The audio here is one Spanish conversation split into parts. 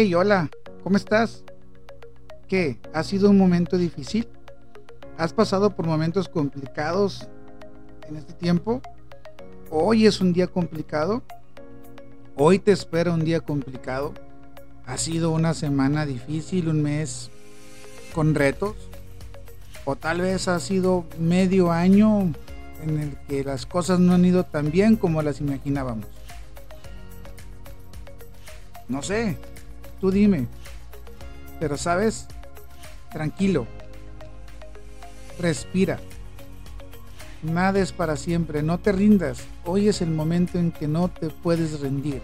Hey, hola, ¿cómo estás? ¿Qué? ¿Ha sido un momento difícil? ¿Has pasado por momentos complicados en este tiempo? ¿Hoy es un día complicado? ¿Hoy te espera un día complicado? ¿Ha sido una semana difícil, un mes con retos? ¿O tal vez ha sido medio año en el que las cosas no han ido tan bien como las imaginábamos? No sé, Tú dime. Pero sabes, tranquilo. Respira. Nada es para siempre, no te rindas. Hoy es el momento en que no te puedes rendir.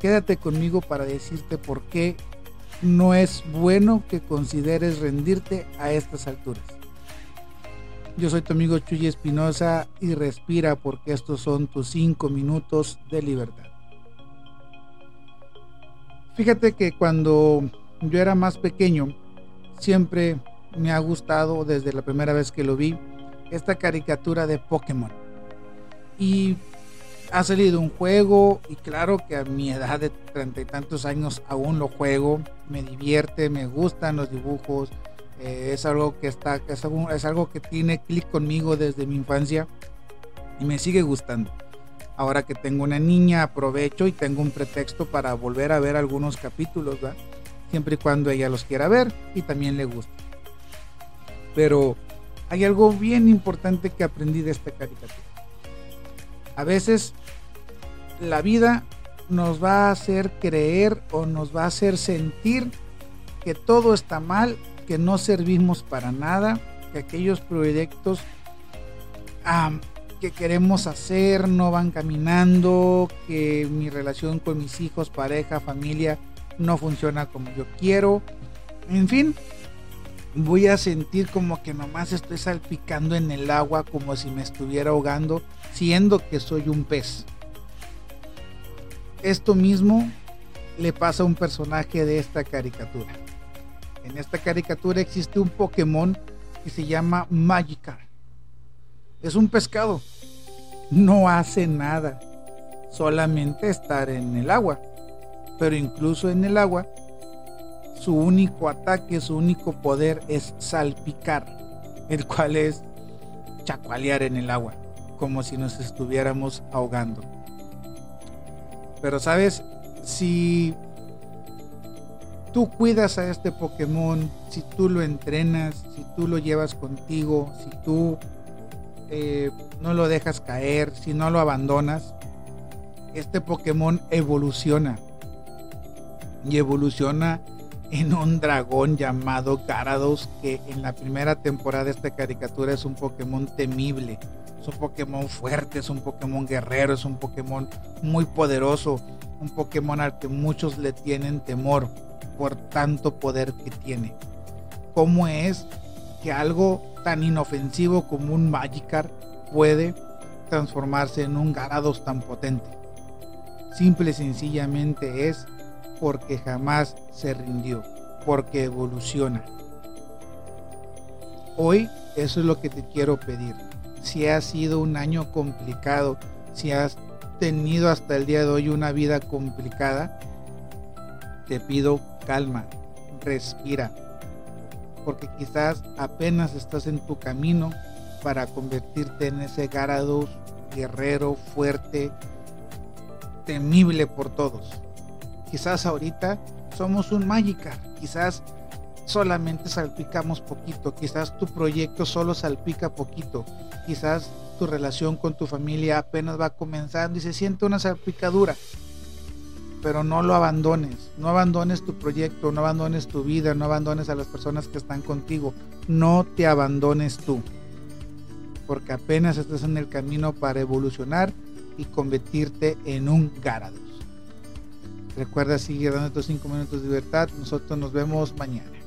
Quédate conmigo para decirte por qué no es bueno que consideres rendirte a estas alturas. Yo soy tu amigo Chuy Espinosa y respira porque estos son tus cinco minutos de libertad. Fíjate que cuando yo era más pequeño, siempre me ha gustado desde la primera vez que lo vi esta caricatura de Pokémon. Y ha salido un juego y claro que a mi edad de treinta y tantos años aún lo juego, me divierte, me gustan los dibujos, eh, es algo que está, es algo, es algo que tiene clic conmigo desde mi infancia y me sigue gustando. Ahora que tengo una niña, aprovecho y tengo un pretexto para volver a ver algunos capítulos, ¿verdad? Siempre y cuando ella los quiera ver y también le guste. Pero hay algo bien importante que aprendí de esta caricatura. A veces la vida nos va a hacer creer o nos va a hacer sentir que todo está mal, que no servimos para nada, que aquellos proyectos que queremos hacer no van caminando, que mi relación con mis hijos, pareja, familia no funciona como yo quiero. En fin, voy a sentir como que nomás estoy salpicando en el agua como si me estuviera ahogando, siendo que soy un pez. Esto mismo le pasa a un personaje de esta caricatura. En esta caricatura existe un Pokémon que se llama Magikarp es un pescado. No hace nada. Solamente estar en el agua. Pero incluso en el agua, su único ataque, su único poder es salpicar. El cual es chacualear en el agua. Como si nos estuviéramos ahogando. Pero sabes, si tú cuidas a este Pokémon, si tú lo entrenas, si tú lo llevas contigo, si tú eh, no lo dejas caer, si no lo abandonas, este Pokémon evoluciona. Y evoluciona en un dragón llamado Garados, que en la primera temporada de esta caricatura es un Pokémon temible. Es un Pokémon fuerte, es un Pokémon guerrero, es un Pokémon muy poderoso. Un Pokémon al que muchos le tienen temor por tanto poder que tiene. ¿Cómo es que algo tan inofensivo como un Magikarp puede transformarse en un Garados tan potente. Simple y sencillamente es porque jamás se rindió, porque evoluciona. Hoy eso es lo que te quiero pedir. Si ha sido un año complicado, si has tenido hasta el día de hoy una vida complicada, te pido calma, respira, porque quizás apenas estás en tu camino para convertirte en ese Garados guerrero, fuerte, temible por todos. Quizás ahorita somos un Magikarp, quizás solamente salpicamos poquito, quizás tu proyecto solo salpica poquito, quizás tu relación con tu familia apenas va comenzando y se siente una salpicadura pero no lo abandones. No abandones tu proyecto, no abandones tu vida, no abandones a las personas que están contigo. No te abandones tú. Porque apenas estás en el camino para evolucionar y convertirte en un Garados. Recuerda seguir dando estos 5 minutos de libertad. Nosotros nos vemos mañana.